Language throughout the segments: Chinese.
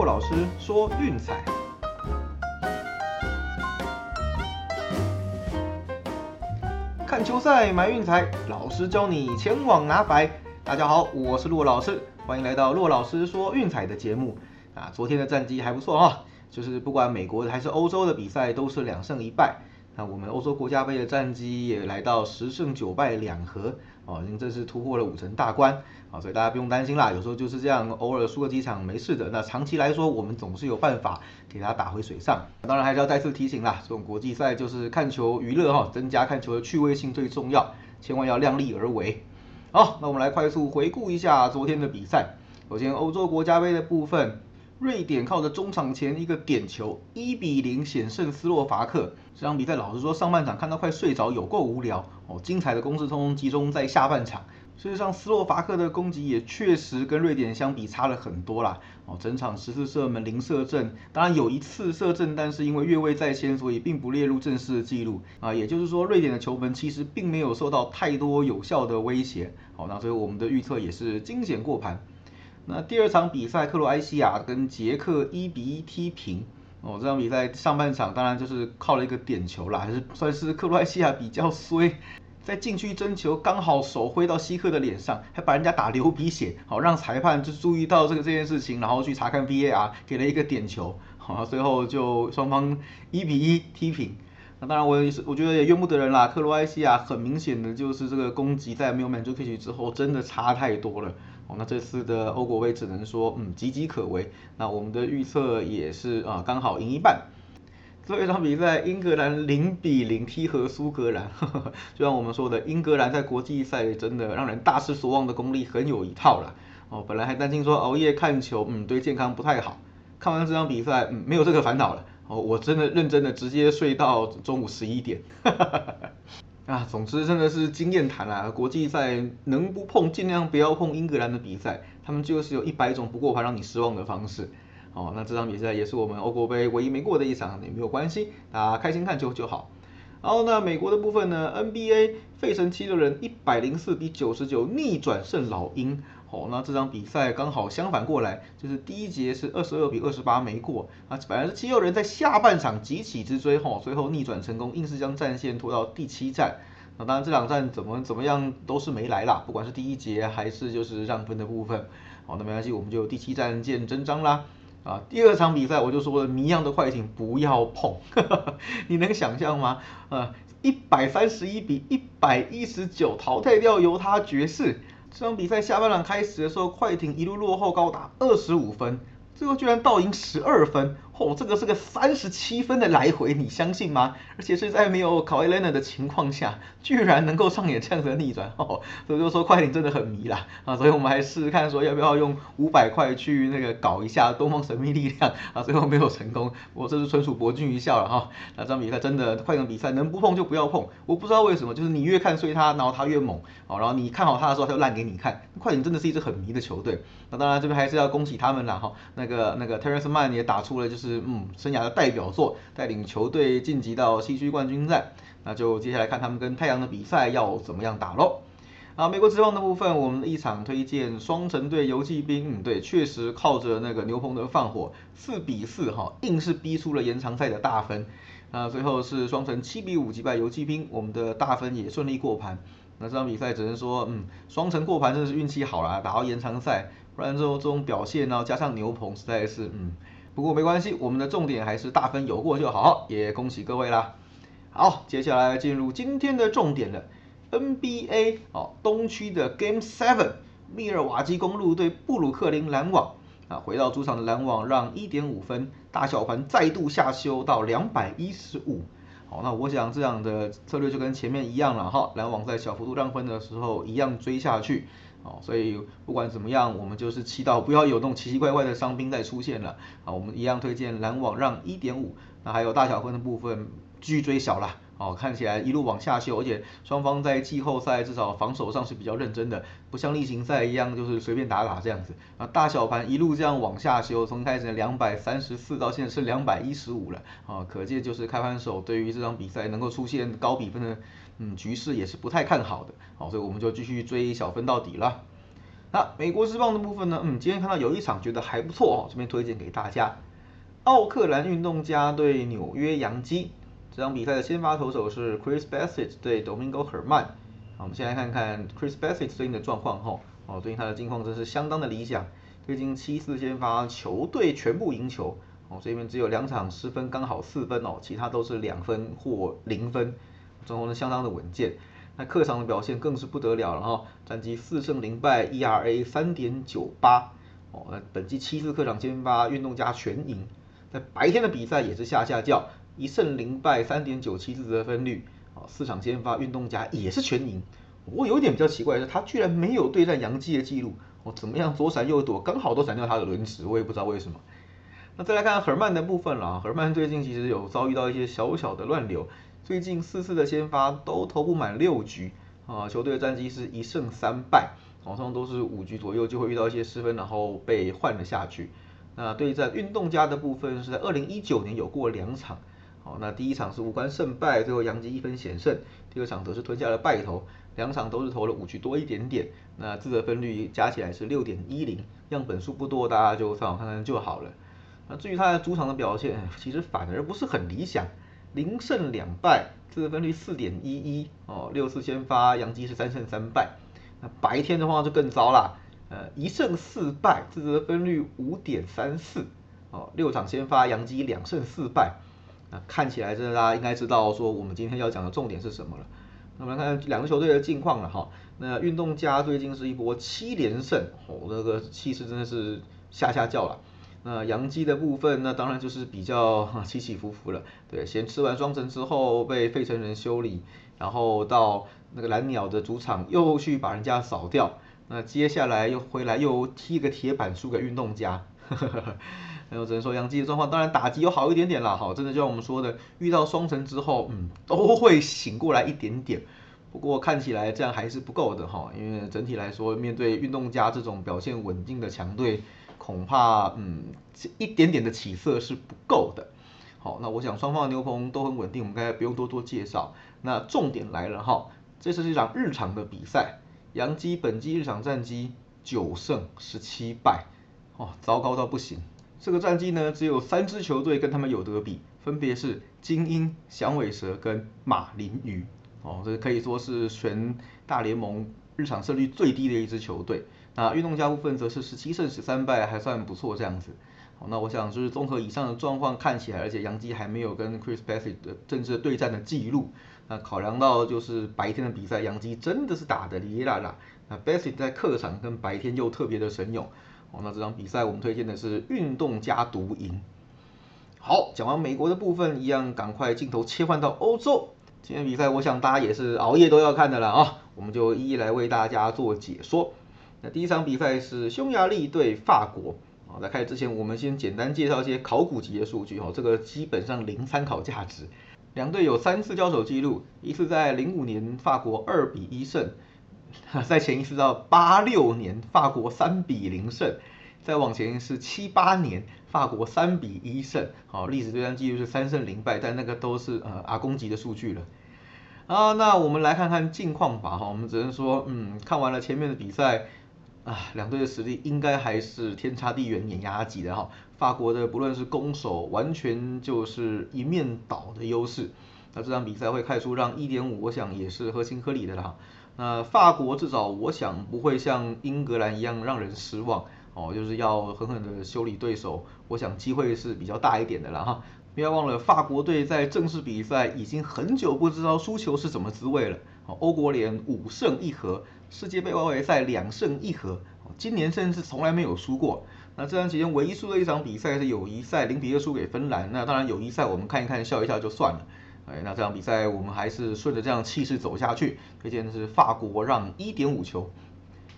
骆老师说运彩。看球赛买运彩，老师教你前往拿白。大家好，我是骆老师，欢迎来到骆老师说运彩的节目。啊，昨天的战绩还不错啊，就是不管美国的还是欧洲的比赛都是两胜一败。那我们欧洲国家杯的战绩也来到十胜九败两和，哦，已经正式突破了五成大关，啊，所以大家不用担心啦，有时候就是这样，偶尔输个几场没事的。那长期来说，我们总是有办法给它打回水上。当然还是要再次提醒啦，这种国际赛就是看球娱乐哈，增加看球的趣味性最重要，千万要量力而为。好，那我们来快速回顾一下昨天的比赛。首先欧洲国家杯的部分。瑞典靠着中场前一个点球，一比零险胜斯洛伐克。这场比赛老实说，上半场看到快睡着，有够无聊哦。精彩的攻势通通集中在下半场。事实上，斯洛伐克的攻击也确实跟瑞典相比差了很多啦。哦，整场十次射门零射正，当然有一次射正，但是因为越位在先，所以并不列入正式的记录啊。也就是说，瑞典的球门其实并没有受到太多有效的威胁。好，那所以我们的预测也是惊险过盘。那第二场比赛，克罗埃西亚跟捷克一比一踢平。哦，这场比赛上半场当然就是靠了一个点球啦，还是算是克罗埃西亚比较衰，在禁区争球刚好手挥到希克的脸上，还把人家打流鼻血，好让裁判就注意到这个这件事情，然后去查看 VAR，给了一个点球，好，最后就双方一比一踢平。那当然我也是，我觉得也怨不得人啦，克罗埃西亚很明显的就是这个攻击在没有满足 K 之后，真的差太多了。那这次的欧国杯只能说，嗯，岌岌可危。那我们的预测也是啊，刚好赢一半。最后一场比赛，英格兰零比零踢和苏格兰呵呵。就像我们说的，英格兰在国际赛真的让人大失所望的功力很有一套了。哦，本来还担心说熬夜看球，嗯，对健康不太好。看完这场比赛，嗯，没有这个烦恼了。哦，我真的认真的直接睡到中午十一点。啊，总之真的是经验谈啦。国际赛能不碰尽量不要碰英格兰的比赛，他们就是有一百种不过盘让你失望的方式。哦，那这场比赛也是我们欧国杯唯一没过的一场，也没有关系，大家开心看球就好。然后呢，美国的部分呢，NBA 费城七六人一百零四比九十九逆转胜老鹰。哦，那这场比赛刚好相反过来，就是第一节是二十二比二十八没过啊，本来是七六人在下半场急起直追，吼，最后逆转成功，硬是将战线拖到第七战。那当然这两战怎么怎么样都是没来啦，不管是第一节还是就是让分的部分，好，那没关系，我们就第七战见真章啦。啊，第二场比赛我就说了，谜样的快艇不要碰，你能想象吗？呃，一百三十一比一百一十九淘汰掉犹他爵士。这场比赛下半场开始的时候，快艇一路落后高达二十五分，最后居然倒赢十二分。哦，这个是个三十七分的来回，你相信吗？而且是在没有考埃莱纳的情况下，居然能够上演这样的逆转。哦，所以就说快艇真的很迷啦啊！所以我们还试试看说要不要用五百块去那个搞一下东方神秘力量啊，最后没有成功。我这是纯属博君一笑了哈。那这场比赛真的快艇比赛能不碰就不要碰。我不知道为什么，就是你越看衰他，然后他越猛哦，然后你看好他的时候他就烂给你看。快艇真的是一支很迷的球队。那当然这边还是要恭喜他们啦哈。那个那个 Terrence Mann 也打出了就是。是嗯，生涯的代表作，带领球队晋级到西区冠军战，那就接下来看他们跟太阳的比赛要怎么样打喽。啊，美国职棒的部分，我们一场推荐双城队游骑兵，嗯，对，确实靠着那个牛棚的放火，四比四哈，硬是逼出了延长赛的大分。那最后是双城七比五击败游骑兵，我们的大分也顺利过盘。那这场比赛只能说，嗯，双城过盘真的是运气好啦，打到延长赛，不然之后这种表现呢，加上牛棚实在是，嗯。不过没关系，我们的重点还是大分有过就好，也恭喜各位啦。好，接下来进入今天的重点了，NBA 哦，东区的 Game Seven，密尔瓦基公路对布鲁克林篮网啊，回到主场的篮网让一点五分，大小盘再度下修到两百一十五。好，那我想这样的策略就跟前面一样了哈，篮网在小幅度让分的时候一样追下去。哦，所以不管怎么样，我们就是祈祷不要有那种奇奇怪怪的伤兵再出现了。啊，我们一样推荐篮网让一点五。那还有大小分的部分，巨追小了。哦，看起来一路往下修，而且双方在季后赛至少防守上是比较认真的，不像例行赛一样就是随便打打这样子。啊，大小盘一路这样往下修，从开始两百三十四到现在是两百一十五了。啊，可见就是开盘手对于这场比赛能够出现高比分的。嗯，局势也是不太看好的，好，所以我们就继续追小分到底了。那美国之棒的部分呢，嗯，今天看到有一场觉得还不错哦，这边推荐给大家，奥克兰运动家对纽约洋基。这场比赛的先发投手是 Chris Bassett 对 Domingo Herman。我们先来看看 Chris Bassett 最近的状况哈。哦，最近他的近况真是相当的理想，最近七次先发球队全部赢球。哦，这边只有两场失分刚好四分哦，其他都是两分或零分，状况呢相当的稳健。那客场的表现更是不得了了哈，战绩四胜零败，ERA 三点九八。哦，那本季七次客场先发运动家全赢，在白天的比赛也是下下叫。一胜零败，三点九七次得分率，啊，四场先发运动家也是全赢。不过有一点比较奇怪的是，他居然没有对战杨基的记录，哦，怎么样左闪右躲，刚好都闪掉他的轮值，我也不知道为什么。那再来看赫曼的部分了，赫曼最近其实有遭遇到一些小小的乱流，最近四次的先发都投不满六局，啊，球队的战绩是一胜三败，好像都是五局左右就会遇到一些失分，然后被换了下去。那对战运动家的部分是在二零一九年有过两场。好，那第一场是无关胜败，最后杨基一分险胜。第二场则是吞下了败投，两场都是投了五局多一点点。那自得分率加起来是六点一零，样本数不多，大家就上网看看就好了。那至于他的主场的表现，其实反而不是很理想，零胜两败，自得分率四点一一。哦，六次先发，杨基是三胜三败。那白天的话就更糟啦，呃，一胜四败，自得分率五点三四。哦，六场先发，杨基两胜四败。那看起来，这大家应该知道说我们今天要讲的重点是什么了。那我们来看两个球队的近况了哈。那运动家最近是一波七连胜，哦，那个气势真的是下下叫了。那杨基的部分，那当然就是比较 起起伏伏了。对，先吃完双城之后被费城人修理，然后到那个蓝鸟的主场又去把人家扫掉。那接下来又回来又踢个铁板输给运动家。那我只能说，杨基的状况当然打击有好一点点啦，好，真的就像我们说的，遇到双城之后，嗯，都会醒过来一点点。不过看起来这样还是不够的哈，因为整体来说，面对运动家这种表现稳定的强队，恐怕嗯，一点点的起色是不够的。好，那我想双方的牛棚都很稳定，我们该不用多多介绍。那重点来了哈，这是一场日常的比赛，杨基本季日常战绩九胜十七败，哦，糟糕到不行。这个战绩呢，只有三支球队跟他们有得比，分别是精英、响尾蛇跟马林鱼。哦，这可以说是全大联盟日常胜率最低的一支球队。那运动家部分则是十七胜十三败，还算不错这样子。好，那我想就是综合以上的状况看起来，而且杨基还没有跟 Chris Bassett 的正式对战的记录。那考量到就是白天的比赛，杨基真的是打的哩啦啦。那 Bassett 在客场跟白天又特别的神勇。哦，那这场比赛我们推荐的是运动加独赢。好，讲完美国的部分，一样赶快镜头切换到欧洲。今天比赛，我想大家也是熬夜都要看的了啊，我们就一一来为大家做解说。那第一场比赛是匈牙利对法国。啊，在开始之前，我们先简单介绍一些考古级的数据哦，这个基本上零参考价值。两队有三次交手记录，一次在零五年法国二比一胜。在前一次到八六年，法国三比零胜；再往前是七八年，法国三比一胜。好，历史对战记录是三胜零败，但那个都是呃阿公级的数据了。啊，那我们来看看近况吧。哈，我们只能说，嗯，看完了前面的比赛，啊，两队的实力应该还是天差地远、碾压级的哈。法国的不论是攻守，完全就是一面倒的优势。那这场比赛会开出让一点五，我想也是合情合理的啦。那法国至少我想不会像英格兰一样让人失望哦，就是要狠狠的修理对手，我想机会是比较大一点的了哈。不要忘了，法国队在正式比赛已经很久不知道输球是怎么滋味了。欧国联五胜一和，世界杯外围赛两胜一和，今年甚至从来没有输过。那这段期间唯一输的一场比赛是友谊赛零比二输给芬兰。那当然友谊赛我们看一看笑一笑就算了。哎，那这场比赛我们还是顺着这样气势走下去。推荐的是法国让一点五球。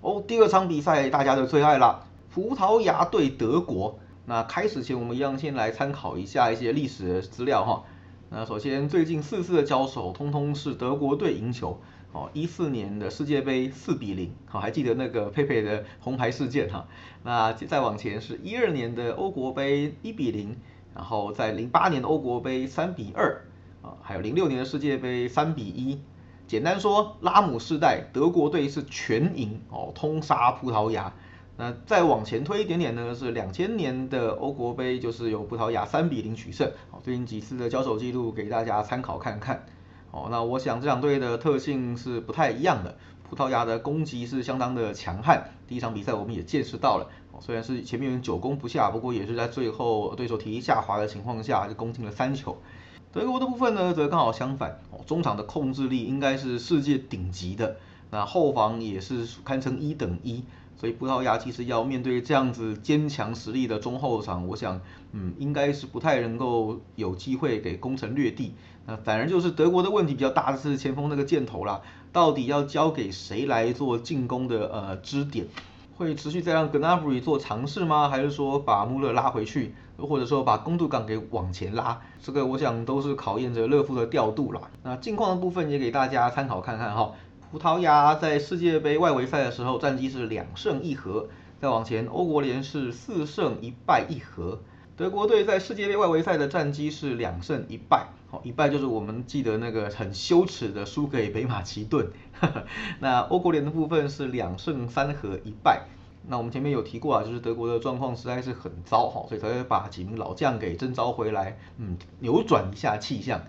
哦，第二场比赛大家的最爱啦，葡萄牙对德国。那开始前我们一样先来参考一下一些历史资料哈。那首先最近四次的交手，通通是德国队赢球。哦，一四年的世界杯四比零，好，还记得那个佩佩的红牌事件哈。那再往前是一二年的欧国杯一比零，然后在零八年的欧国杯三比二。啊，还有零六年的世界杯三比一，简单说，拉姆世代德国队是全赢哦，通杀葡萄牙。那再往前推一点点呢，是两千年的欧国杯，就是由葡萄牙三比零取胜。哦，最近几次的交手记录给大家参考看看。哦，那我想这两队的特性是不太一样的。葡萄牙的攻击是相当的强悍，第一场比赛我们也见识到了。哦，虽然是前面有久攻不下，不过也是在最后对手体力下滑的情况下，就攻进了三球。德国的部分呢，则刚好相反。中场的控制力应该是世界顶级的，那后防也是堪称一等一。所以葡萄牙其实要面对这样子坚强实力的中后场，我想，嗯，应该是不太能够有机会给攻城略地。那反而就是德国的问题比较大的是前锋那个箭头啦，到底要交给谁来做进攻的呃支点？会持续再让格纳布里做尝试吗？还是说把穆勒拉回去，或者说把公度港给往前拉？这个我想都是考验着勒夫的调度啦。那近况的部分也给大家参考看看哈。葡萄牙在世界杯外围赛的时候战绩是两胜一和，再往前欧国联是四胜一败一和。德国队在世界杯外围赛的战绩是两胜一败，一败就是我们记得那个很羞耻的输给北马其顿。那欧国联的部分是两胜三和一败。那我们前面有提过啊，就是德国的状况实在是很糟哈，所以才会把几名老将给征召回来，嗯，扭转一下气象。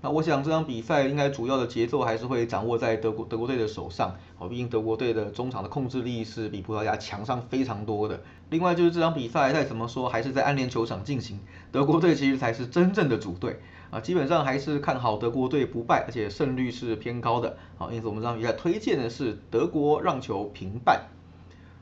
那我想这场比赛应该主要的节奏还是会掌握在德国德国队的手上，哦，毕竟德国队的中场的控制力是比葡萄牙强上非常多的。另外就是这场比赛再怎么说还是在暗联球场进行，德国队其实才是真正的主队啊，基本上还是看好德国队不败，而且胜率是偏高的，好，因此我们这场比赛推荐的是德国让球平半。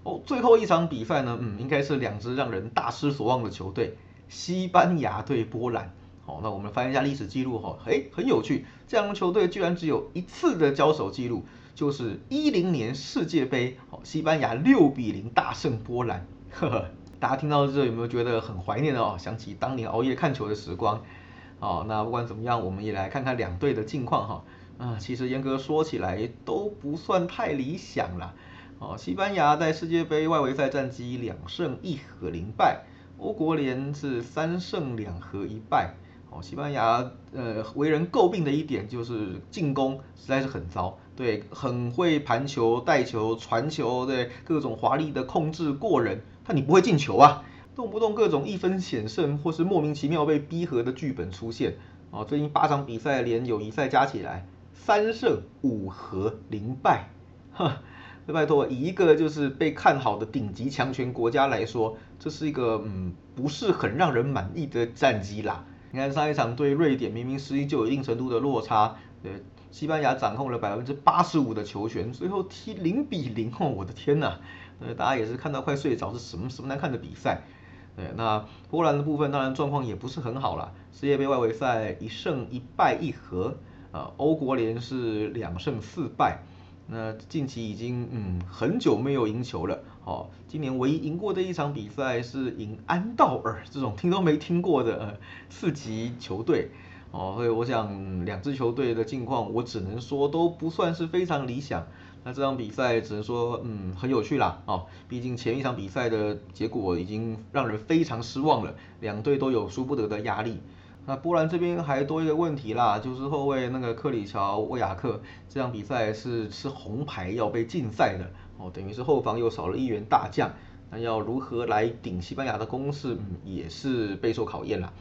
哦，最后一场比赛呢，嗯，应该是两支让人大失所望的球队，西班牙对波兰。好，那我们翻一下历史记录哈，哎，很有趣，这两个球队居然只有一次的交手记录，就是一零年世界杯，好，西班牙六比零大胜波兰，呵呵，大家听到这有没有觉得很怀念哦？想起当年熬夜看球的时光，哦，那不管怎么样，我们也来看看两队的近况哈，啊，其实严格说起来都不算太理想了，哦，西班牙在世界杯外围赛战绩两胜一和零败，欧国联是三胜两和一败。哦西班牙呃为人诟病的一点就是进攻实在是很糟，对，很会盘球、带球、传球，对，各种华丽的控制过人，但你不会进球啊，动不动各种一分险胜或是莫名其妙被逼和的剧本出现，哦，最近八场比赛连友谊赛加起来三胜五和零败，哈，拜托，以一个就是被看好的顶级强权国家来说，这是一个嗯不是很让人满意的战绩啦。你看上一场对瑞典，明明实力就有一定程度的落差，呃，西班牙掌控了百分之八十五的球权，最后踢零比零哦，我的天呐，呃，大家也是看到快睡着，是什么什么难看的比赛？对，那波兰的部分当然状况也不是很好了，世界杯外围赛一胜一败一和，啊，欧国联是两胜四败。那近期已经嗯很久没有赢球了，哦，今年唯一赢过的一场比赛是赢安道尔这种听都没听过的呃四级球队，哦，所以我想两支球队的近况我只能说都不算是非常理想。那这场比赛只能说嗯很有趣啦，哦，毕竟前一场比赛的结果已经让人非常失望了，两队都有输不得的压力。那波兰这边还多一个问题啦，就是后卫那个克里乔沃亚克这场比赛是吃红牌要被禁赛的哦，等于是后防又少了一员大将，那要如何来顶西班牙的攻势，嗯，也是备受考验啦。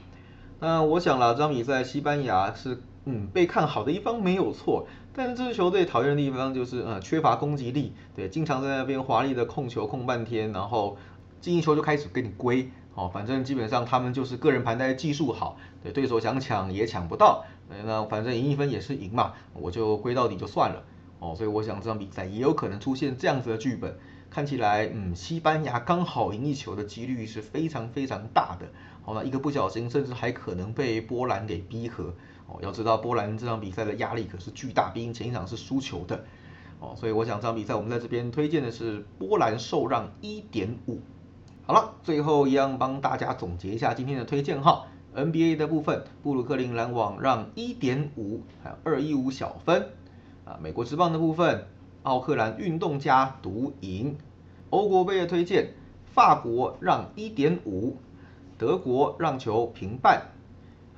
那我想了，这场比赛西班牙是嗯被看好的一方没有错，但是这支球队讨厌的地方就是呃缺乏攻击力，对，经常在那边华丽的控球控半天，然后进一球就开始给你归。哦，反正基本上他们就是个人盘带技术好，对对手想抢也抢不到，那反正赢一分也是赢嘛，我就归到底就算了。哦，所以我想这场比赛也有可能出现这样子的剧本，看起来嗯，西班牙刚好赢一球的几率是非常非常大的。好，那一个不小心甚至还可能被波兰给逼和。哦，要知道波兰这场比赛的压力可是巨大，毕竟前一场是输球的。哦，所以我想这场比赛我们在这边推荐的是波兰受让一点五。好了，最后一样帮大家总结一下今天的推荐哈。NBA 的部分，布鲁克林篮网让一点五，还有二一五小分。啊，美国职棒的部分，奥克兰运动家独赢。欧国杯的推荐，法国让一点五，德国让球平半，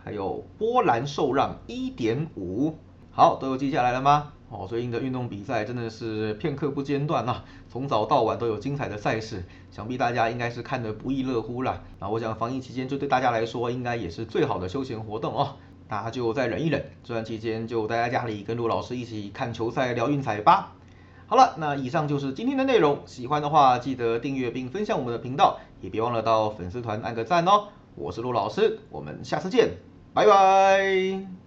还有波兰受让一点五。好，都有记下来了吗？哦，最近的运动比赛真的是片刻不间断呐，从早到晚都有精彩的赛事，想必大家应该是看得不亦乐乎啦。那我想防疫期间，这对大家来说应该也是最好的休闲活动哦。大家就再忍一忍，这段期间就待在家里跟陆老师一起看球赛聊运彩吧。好了，那以上就是今天的内容，喜欢的话记得订阅并分享我们的频道，也别忘了到粉丝团按个赞哦。我是陆老师，我们下次见，拜拜。